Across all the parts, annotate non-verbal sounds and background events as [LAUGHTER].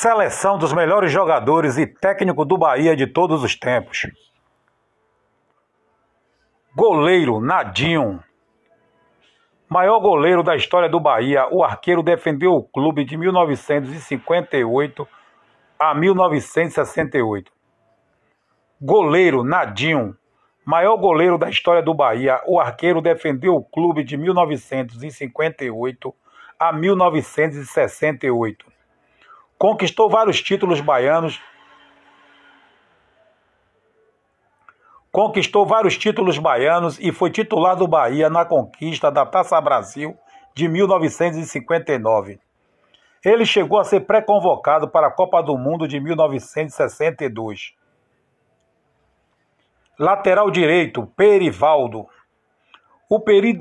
Seleção dos melhores jogadores e técnico do Bahia de todos os tempos. Goleiro Nadinho. Maior goleiro da história do Bahia, o arqueiro defendeu o clube de 1958 a 1968. Goleiro Nadinho. Maior goleiro da história do Bahia, o arqueiro defendeu o clube de 1958 a 1968 conquistou vários títulos baianos. Conquistou vários títulos baianos e foi titular do Bahia na conquista da Taça Brasil de 1959. Ele chegou a ser pré-convocado para a Copa do Mundo de 1962. Lateral direito, Perivaldo. O Peri,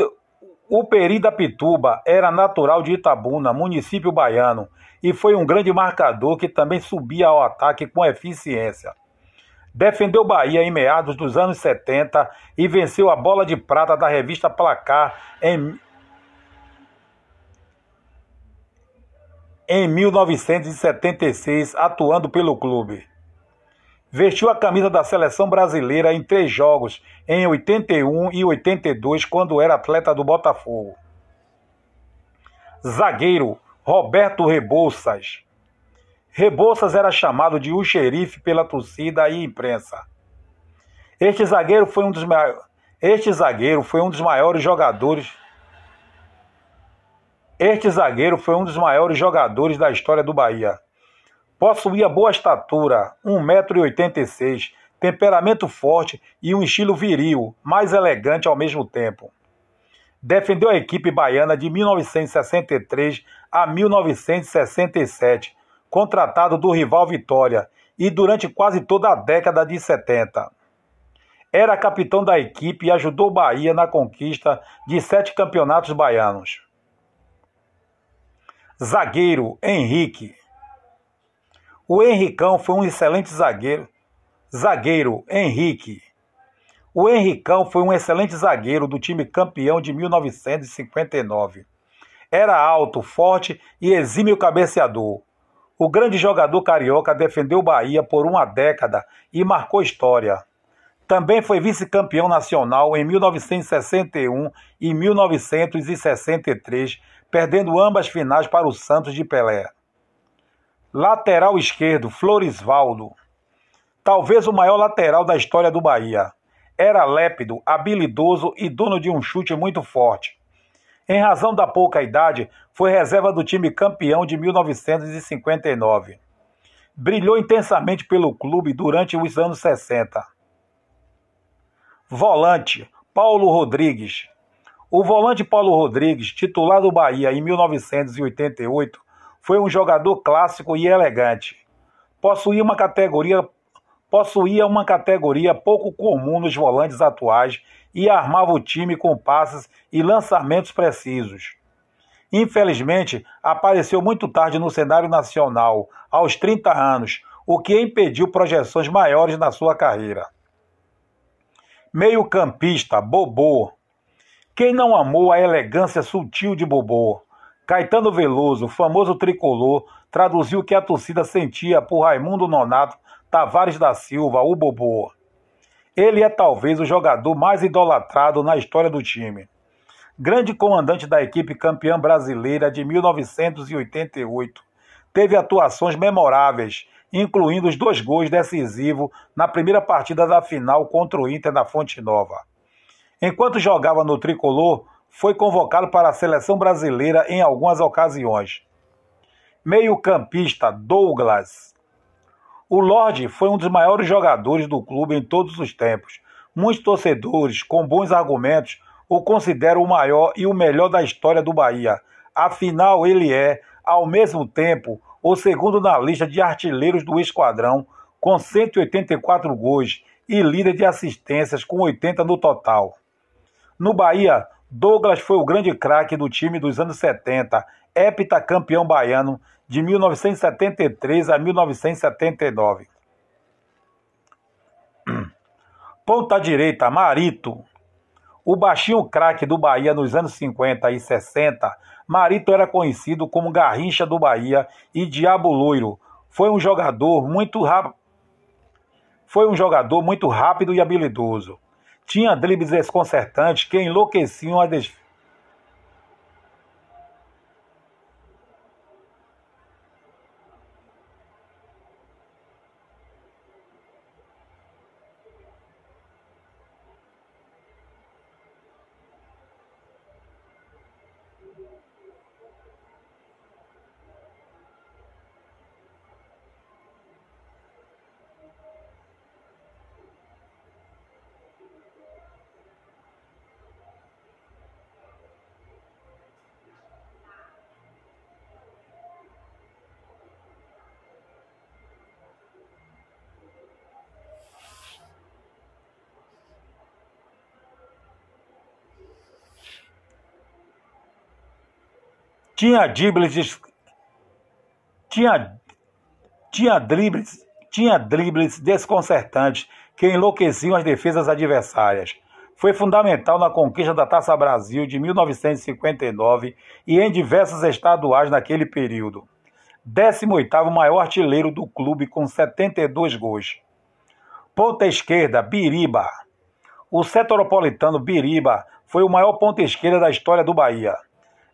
o Peri da Pituba era natural de Itabuna, município baiano, e foi um grande marcador que também subia ao ataque com eficiência. Defendeu Bahia em meados dos anos 70 e venceu a bola de prata da revista Placar em, em 1976, atuando pelo clube. Vestiu a camisa da seleção brasileira em três jogos, em 81 e 82, quando era atleta do Botafogo. Zagueiro Roberto Rebouças. Rebouças era chamado de o xerife pela torcida e imprensa. Este zagueiro foi um dos maiores, este zagueiro foi um dos maiores jogadores Este zagueiro foi um dos maiores jogadores da história do Bahia. Possuía boa estatura, 1,86m, temperamento forte e um estilo viril, mais elegante ao mesmo tempo. Defendeu a equipe baiana de 1963 a 1967, contratado do rival Vitória, e durante quase toda a década de 70. Era capitão da equipe e ajudou o Bahia na conquista de sete campeonatos baianos. Zagueiro Henrique. O Henricão foi um excelente zagueiro. Zagueiro Henrique o Henricão foi um excelente zagueiro do time campeão de 1959. Era alto, forte e exímio cabeceador. O grande jogador carioca defendeu o Bahia por uma década e marcou história. Também foi vice-campeão nacional em 1961 e 1963, perdendo ambas finais para o Santos de Pelé. Lateral esquerdo, Florisvaldo. Talvez o maior lateral da história do Bahia. Era lépido, habilidoso e dono de um chute muito forte. Em razão da pouca idade, foi reserva do time campeão de 1959. Brilhou intensamente pelo clube durante os anos 60. Volante Paulo Rodrigues. O volante Paulo Rodrigues, titular do Bahia em 1988, foi um jogador clássico e elegante. Possuía uma categoria possuía uma categoria pouco comum nos volantes atuais e armava o time com passes e lançamentos precisos. Infelizmente, apareceu muito tarde no cenário nacional, aos 30 anos, o que impediu projeções maiores na sua carreira. Meio-campista, Bobô. Quem não amou a elegância sutil de Bobô? Caetano Veloso, famoso tricolor, traduziu o que a torcida sentia por Raimundo Nonato Tavares da Silva, o Bobô. Ele é talvez o jogador mais idolatrado na história do time. Grande comandante da equipe campeã brasileira de 1988, teve atuações memoráveis, incluindo os dois gols decisivos na primeira partida da final contra o Inter na Fonte Nova. Enquanto jogava no tricolor, foi convocado para a seleção brasileira em algumas ocasiões. Meio-campista Douglas o Lorde foi um dos maiores jogadores do clube em todos os tempos. Muitos torcedores, com bons argumentos, o consideram o maior e o melhor da história do Bahia. Afinal, ele é, ao mesmo tempo, o segundo na lista de artilheiros do esquadrão, com 184 gols e líder de assistências com 80 no total. No Bahia, Douglas foi o grande craque do time dos anos 70, heptacampeão baiano de 1973 a 1979. [CLEARS THROAT] Ponta direita, Marito. O baixinho craque do Bahia nos anos 50 e 60, Marito era conhecido como Garrincha do Bahia e Diabo Loiro, Foi um jogador muito rápido. Foi um jogador muito rápido e habilidoso. Tinha dribles desconcertantes que enlouqueciam a defesa tinha dribles, tinha, tinha dribles, tinha dribles desconcertantes que enlouqueciam as defesas adversárias. Foi fundamental na conquista da Taça Brasil de 1959 e em diversos estaduais naquele período. 18º maior artilheiro do clube com 72 gols. Ponta esquerda, Biriba. O setoropolitano Biriba foi o maior ponta esquerda da história do Bahia.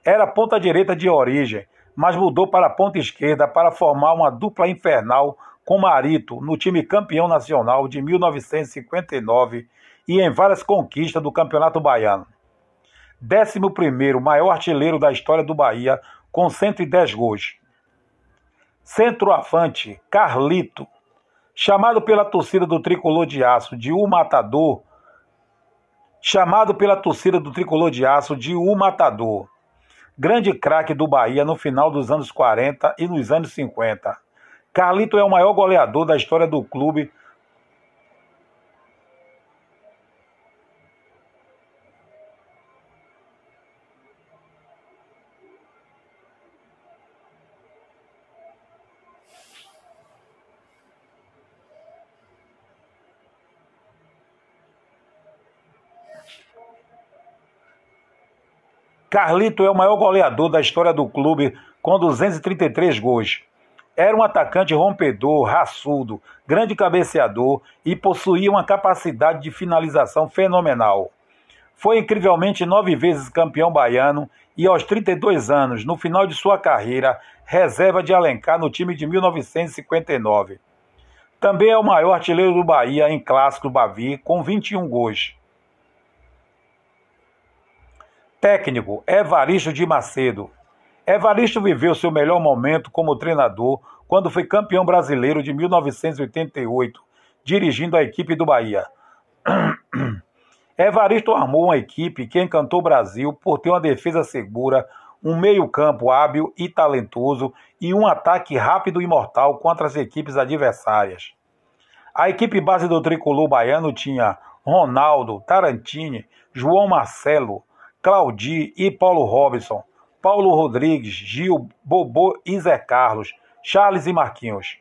Era ponta direita de origem, mas mudou para a ponta esquerda para formar uma dupla infernal com Marito no time campeão nacional de 1959 e em várias conquistas do Campeonato Baiano. 11 maior artilheiro da história do Bahia, com 110 gols. Centroavante, Carlito, chamado pela torcida do Tricolor de Aço de O Matador, chamado pela torcida do Tricolor de Aço de O Matador grande craque do Bahia no final dos anos 40 e nos anos 50. Carlito é o maior goleador da história do clube. Carlito é o maior goleador da história do clube, com 233 gols. Era um atacante rompedor, raçudo, grande cabeceador e possuía uma capacidade de finalização fenomenal. Foi incrivelmente nove vezes campeão baiano e, aos 32 anos, no final de sua carreira, reserva de Alencar no time de 1959. Também é o maior artilheiro do Bahia em clássico Bavi, com 21 gols. Técnico Evaristo de Macedo. Evaristo viveu seu melhor momento como treinador quando foi campeão brasileiro de 1988, dirigindo a equipe do Bahia. [CLEARS THROAT] Evaristo armou uma equipe que encantou o Brasil por ter uma defesa segura, um meio-campo hábil e talentoso e um ataque rápido e mortal contra as equipes adversárias. A equipe base do tricolor baiano tinha Ronaldo, Tarantini, João Marcelo, Claudi e Paulo Robinson, Paulo Rodrigues, Gil, Bobô e Zé Carlos, Charles e Marquinhos.